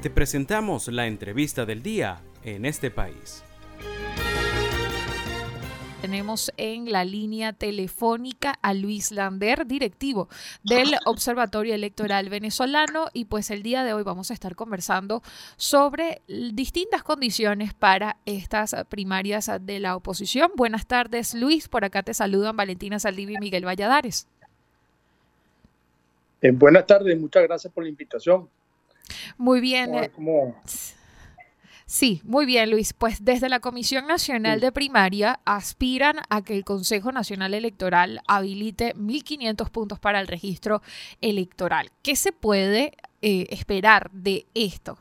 Te presentamos la entrevista del día en este país. Tenemos en la línea telefónica a Luis Lander, directivo del Observatorio Electoral Venezolano, y pues el día de hoy vamos a estar conversando sobre distintas condiciones para estas primarias de la oposición. Buenas tardes, Luis. Por acá te saludan Valentina Saldivi y Miguel Valladares. Eh, buenas tardes, muchas gracias por la invitación. Muy bien. ¿Cómo, Sí, muy bien, Luis. Pues desde la Comisión Nacional de Primaria aspiran a que el Consejo Nacional Electoral habilite 1.500 puntos para el registro electoral. ¿Qué se puede eh, esperar de esto?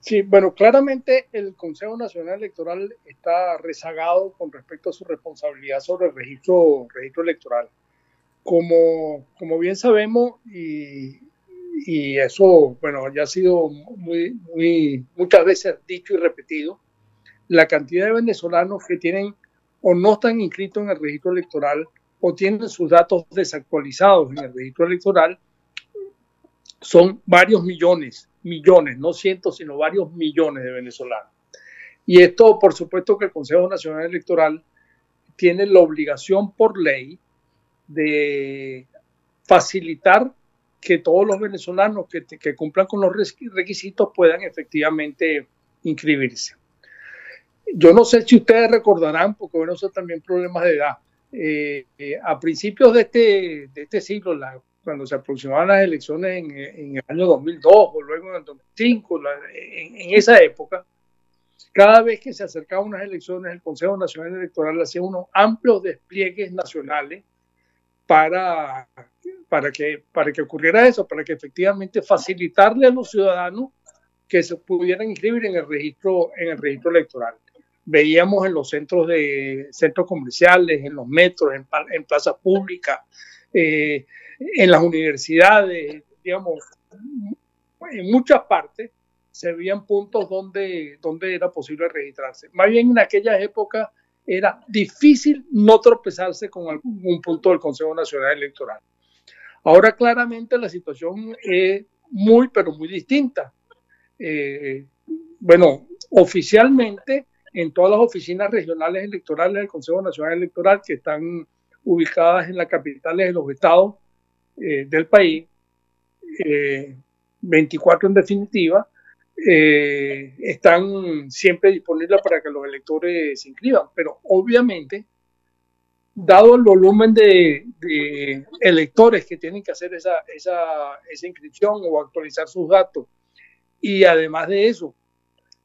Sí, bueno, claramente el Consejo Nacional Electoral está rezagado con respecto a su responsabilidad sobre el registro, registro electoral. Como, como bien sabemos, y y eso, bueno, ya ha sido muy, muy, muchas veces dicho y repetido, la cantidad de venezolanos que tienen o no están inscritos en el registro electoral o tienen sus datos desactualizados en el registro electoral son varios millones, millones, no cientos, sino varios millones de venezolanos. Y esto, por supuesto, que el Consejo Nacional Electoral tiene la obligación por ley de facilitar que todos los venezolanos que, cumplan con los requisitos puedan efectivamente inscribirse. Yo no sé si ustedes recordarán, porque bueno, son también problemas de edad. Eh, eh, a principios de este, de este siglo, cuando se aproximaban las elecciones en, el año 2002 o luego en el 2005, en, en, esa época, cada vez que se acercaban unas elecciones, el Consejo Nacional Electoral hacía unos amplios despliegues nacionales para para que, para que ocurriera eso, para que efectivamente facilitarle a los ciudadanos que se pudieran inscribir en el registro, en el registro electoral. Veíamos en los centros de centros comerciales, en los metros, en, en plazas públicas, eh, en las universidades, digamos, en muchas partes se veían puntos donde, donde era posible registrarse. Más bien en aquellas épocas era difícil no tropezarse con algún punto del Consejo Nacional Electoral. Ahora claramente la situación es muy, pero muy distinta. Eh, bueno, oficialmente en todas las oficinas regionales electorales del Consejo Nacional Electoral que están ubicadas en las capitales de los estados eh, del país, 24 eh, en definitiva, están siempre disponibles para que los electores se inscriban. Pero obviamente dado el volumen de, electores que tienen que hacer esa, esa, inscripción o actualizar sus datos, y además de eso,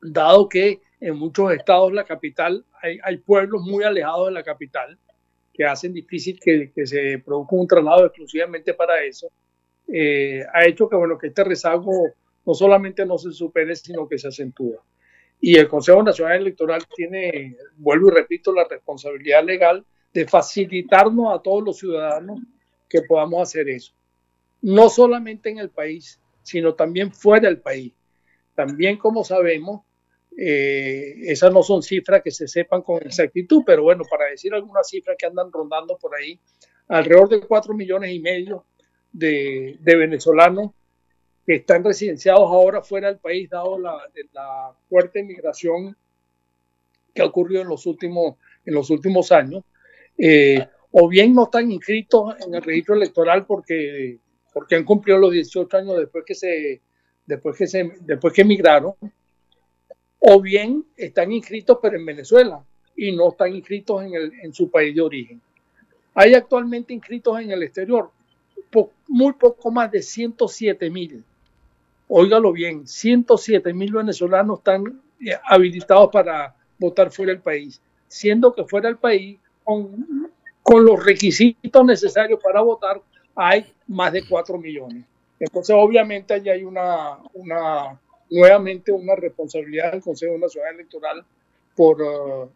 dado que en muchos estados la capital, hay, pueblos muy alejados de la capital que hacen difícil que, se produzca un traslado exclusivamente para eso, eh, ha hecho que, bueno, que este rezago no solamente no se supere, sino que se acentúa. Y el Consejo Nacional Electoral tiene, vuelvo y repito, la responsabilidad legal de facilitarnos a todos los ciudadanos que podamos hacer eso. No solamente en el país, sino también fuera del país. También, como sabemos, eh, esas no son cifras que se sepan con exactitud, pero bueno, para decir algunas cifras que andan rondando por ahí, alrededor de 4 millones y medio de, venezolanos que están residenciados ahora fuera del país, dado la, fuerte migración que ha ocurrido en los últimos, en los últimos años. Eh, o bien no están inscritos en el registro electoral porque, porque han cumplido los 18 años después que se después que se después que emigraron, o bien están inscritos pero en Venezuela y no están inscritos en, el, en su país de origen. Hay actualmente inscritos en el exterior muy poco más de 107 mil. Óigalo bien, 107 mil venezolanos están eh, habilitados para votar fuera del país, siendo que fuera del país con, los requisitos necesarios para votar, hay más de 4 millones. Entonces, obviamente, allí hay una, nuevamente una responsabilidad del Consejo Nacional Electoral por uh,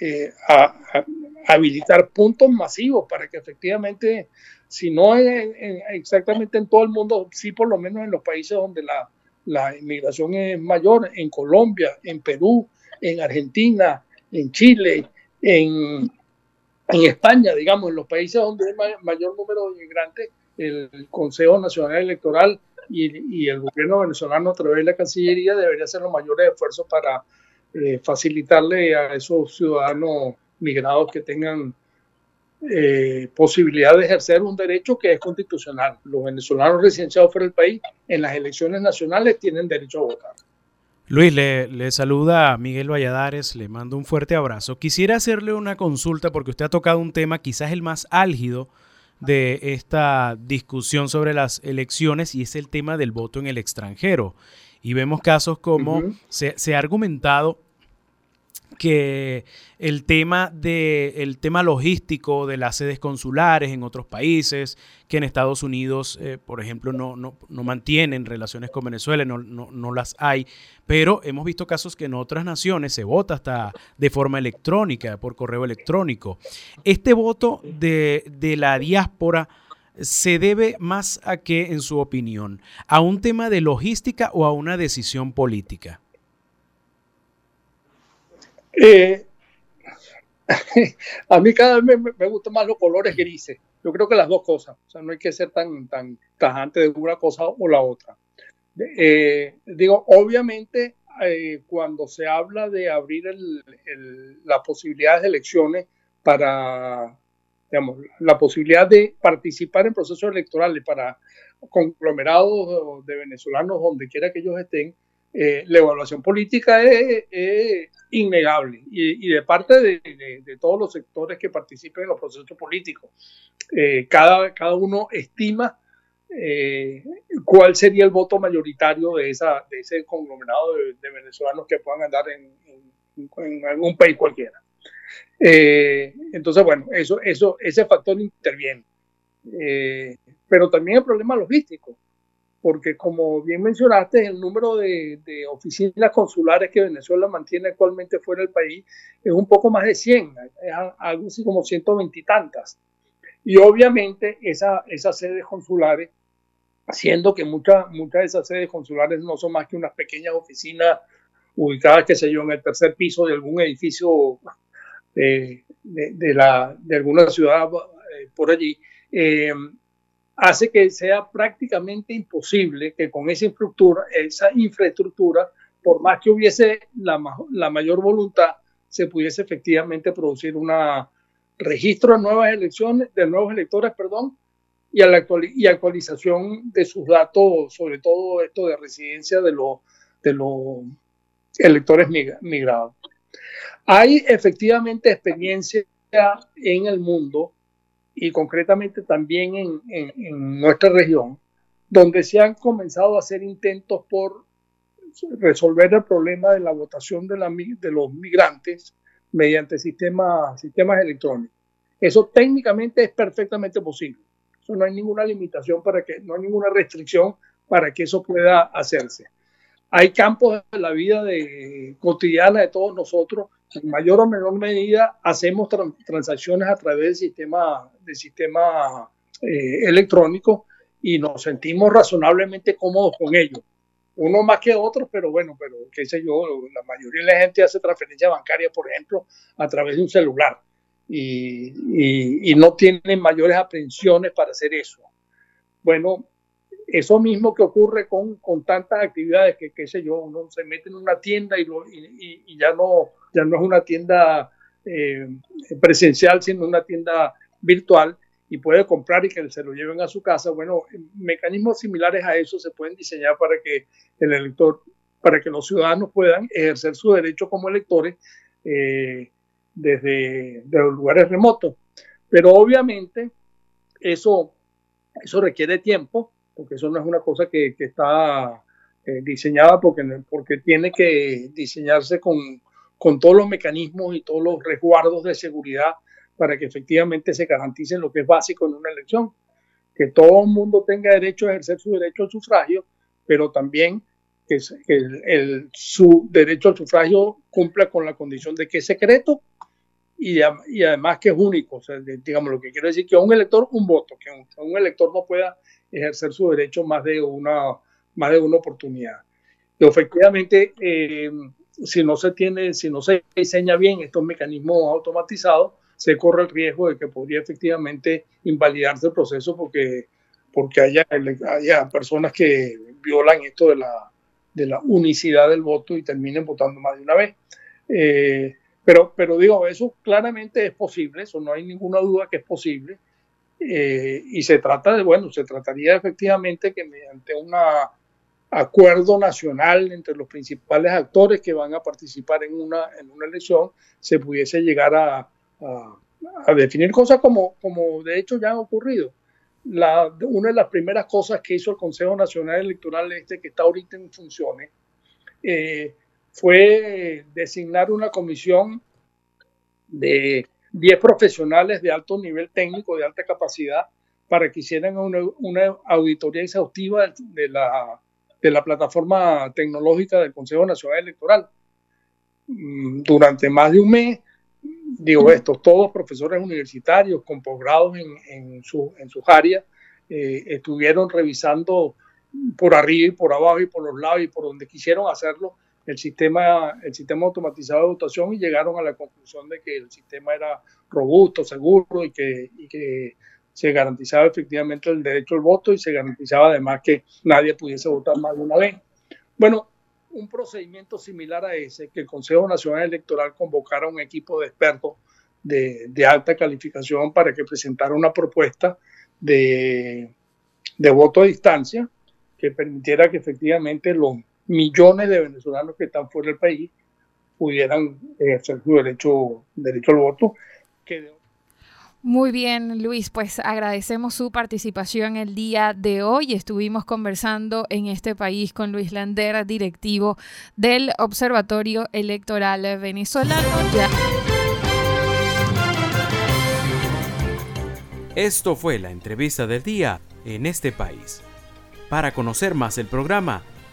eh, habilitar puntos masivos para que efectivamente, si no es exactamente en todo el mundo, sí por lo menos en los países donde la, la inmigración es mayor, en Colombia, en Perú, en Argentina, en Chile, en, en España, digamos, en los países donde hay mayor número de inmigrantes, el Consejo Nacional Electoral y, el gobierno venezolano a través de la Cancillería debería hacer los mayores esfuerzos para eh, facilitarle a esos ciudadanos migrados que tengan eh, posibilidad de ejercer un derecho que es constitucional. Los venezolanos residenciados fuera del país en las elecciones nacionales tienen derecho a votar. Luis, le, le, saluda Miguel Valladares, le mando un fuerte abrazo. Quisiera hacerle una consulta porque usted ha tocado un tema quizás el más álgido de esta discusión sobre las elecciones y es el tema del voto en el extranjero. Y vemos casos como se, se, ha argumentado que el tema, de, el tema logístico de las sedes consulares en otros países, que en Estados Unidos, eh, por ejemplo, no, no, no, mantienen relaciones con Venezuela, no, no, las hay, pero hemos visto casos que en otras naciones se vota hasta de forma electrónica, por correo electrónico. Este voto de, de la diáspora se debe más a qué, en su opinión, a un tema de logística o a una decisión política. Eh, a mí cada vez me, gustan más los colores grises. Yo creo que las dos cosas. O sea, no hay que ser tan, tan tajante de una cosa o la otra. Eh, digo, obviamente, eh, cuando se habla de abrir las posibilidades de elecciones para, digamos, la posibilidad de participar en procesos electorales para conglomerados de venezolanos donde quiera que ellos estén, eh, la evaluación política es, innegable y, de parte de, todos los sectores que participen en los procesos políticos. Eh, cada, cada uno estima eh, cuál sería el voto mayoritario de, de ese conglomerado de, venezolanos que puedan andar en, en, algún país cualquiera. entonces, bueno, eso, ese factor interviene. pero también el problema logístico porque como bien mencionaste, el número de, oficinas consulares que Venezuela mantiene actualmente fuera del país es un poco más de 100, es algo así como 120 y tantas. Y obviamente esa, esas sedes consulares, siendo que muchas muchas de esas sedes consulares no son más que unas pequeñas oficinas ubicadas, qué sé yo, en el tercer piso de algún edificio eh, de, la, de alguna ciudad eh, por allí, eh, hace que sea prácticamente imposible que con esa infraestructura, esa infraestructura por más que hubiese la, la mayor voluntad, se pudiese efectivamente producir un registro de nuevas elecciones, de nuevos electores, perdón, y, a la y actualización de sus datos, sobre todo esto de residencia de los, de los electores migrados. Hay efectivamente experiencia en el mundo y concretamente también en, en, nuestra región, donde se han comenzado a hacer intentos por resolver el problema de la votación de, la, de los migrantes mediante sistemas, sistemas electrónicos. Eso técnicamente es perfectamente posible. Eso no hay ninguna limitación para que, no hay ninguna restricción para que eso pueda hacerse. Hay campos de la vida de, cotidiana de todos nosotros en mayor o menor medida hacemos transacciones a través del sistema, del sistema eh, electrónico y nos sentimos razonablemente cómodos con ello. Uno más que otros, pero bueno, pero qué sé yo, la mayoría de la gente hace transferencia bancaria, por ejemplo, a través de un celular y, y no tienen mayores aprensiones para hacer eso. Bueno, eso mismo que ocurre con, con tantas actividades que, qué sé yo, uno se mete en una tienda y, y, ya, no, ya no es una tienda eh, presencial, sino una tienda virtual y puede comprar y que se lo lleven a su casa. Bueno, mecanismos similares a eso se pueden diseñar para que el elector, para que los ciudadanos puedan ejercer su derecho como electores eh, desde, desde los lugares remotos. Pero obviamente eso, eso requiere tiempo porque eso no es una cosa que, está eh, diseñada porque, porque tiene que diseñarse con, con todos los mecanismos y todos los resguardos de seguridad para que efectivamente se garantice lo que es básico en una elección, que todo el mundo tenga derecho a ejercer su derecho al sufragio, pero también que el, su derecho al sufragio cumpla con la condición de que es secreto y, además que es único. digamos, lo que quiero decir que a un elector un voto, que un elector no pueda ejercer su derecho más de una, más de una oportunidad. Y efectivamente, eh, si no se tiene, si no se diseña bien estos mecanismos automatizados, se corre el riesgo de que podría efectivamente invalidarse el proceso porque porque haya, haya personas que violan esto de la, de la unicidad del voto y terminen votando más de una vez. Eh, pero, pero digo, eso claramente es posible, eso no hay ninguna duda que es posible. Eh, y se trata de, bueno, se trataría efectivamente que mediante un acuerdo nacional entre los principales actores que van a participar en una, en una elección, se pudiese llegar a, a, a definir cosas como, como de hecho ya han ocurrido la, una de las primeras cosas que hizo el Consejo Nacional Electoral este, que está ahorita en funciones, eh, fue designar una comisión de 10 profesionales de alto nivel técnico, de alta capacidad, para que hicieran una, una auditoría exhaustiva de la, de la plataforma tecnológica del Consejo Nacional Electoral. Mm, durante más de un mes digo esto, todos profesores universitarios con posgrados en, en, su, en sus áreas eh, estuvieron revisando por arriba y por abajo y por los lados y por donde quisieron hacerlo el sistema, el sistema automatizado de votación y llegaron a la conclusión de que el sistema era robusto, seguro y que, y que se garantizaba efectivamente el derecho al voto y se garantizaba además que nadie pudiese votar más de una vez. Bueno, un procedimiento similar a ese, que el Consejo Nacional Electoral convocara un equipo de expertos de, alta calificación para que presentara una propuesta de, de voto a distancia que permitiera que efectivamente los millones de venezolanos que están fuera del país pudieran ejercer su derecho, derecho al voto, que muy bien, Luis, pues agradecemos su participación el día de hoy. Estuvimos conversando en este país con Luis Lander, directivo del Observatorio Electoral Venezolano. Esto fue la entrevista del día en este país. Para conocer más el programa,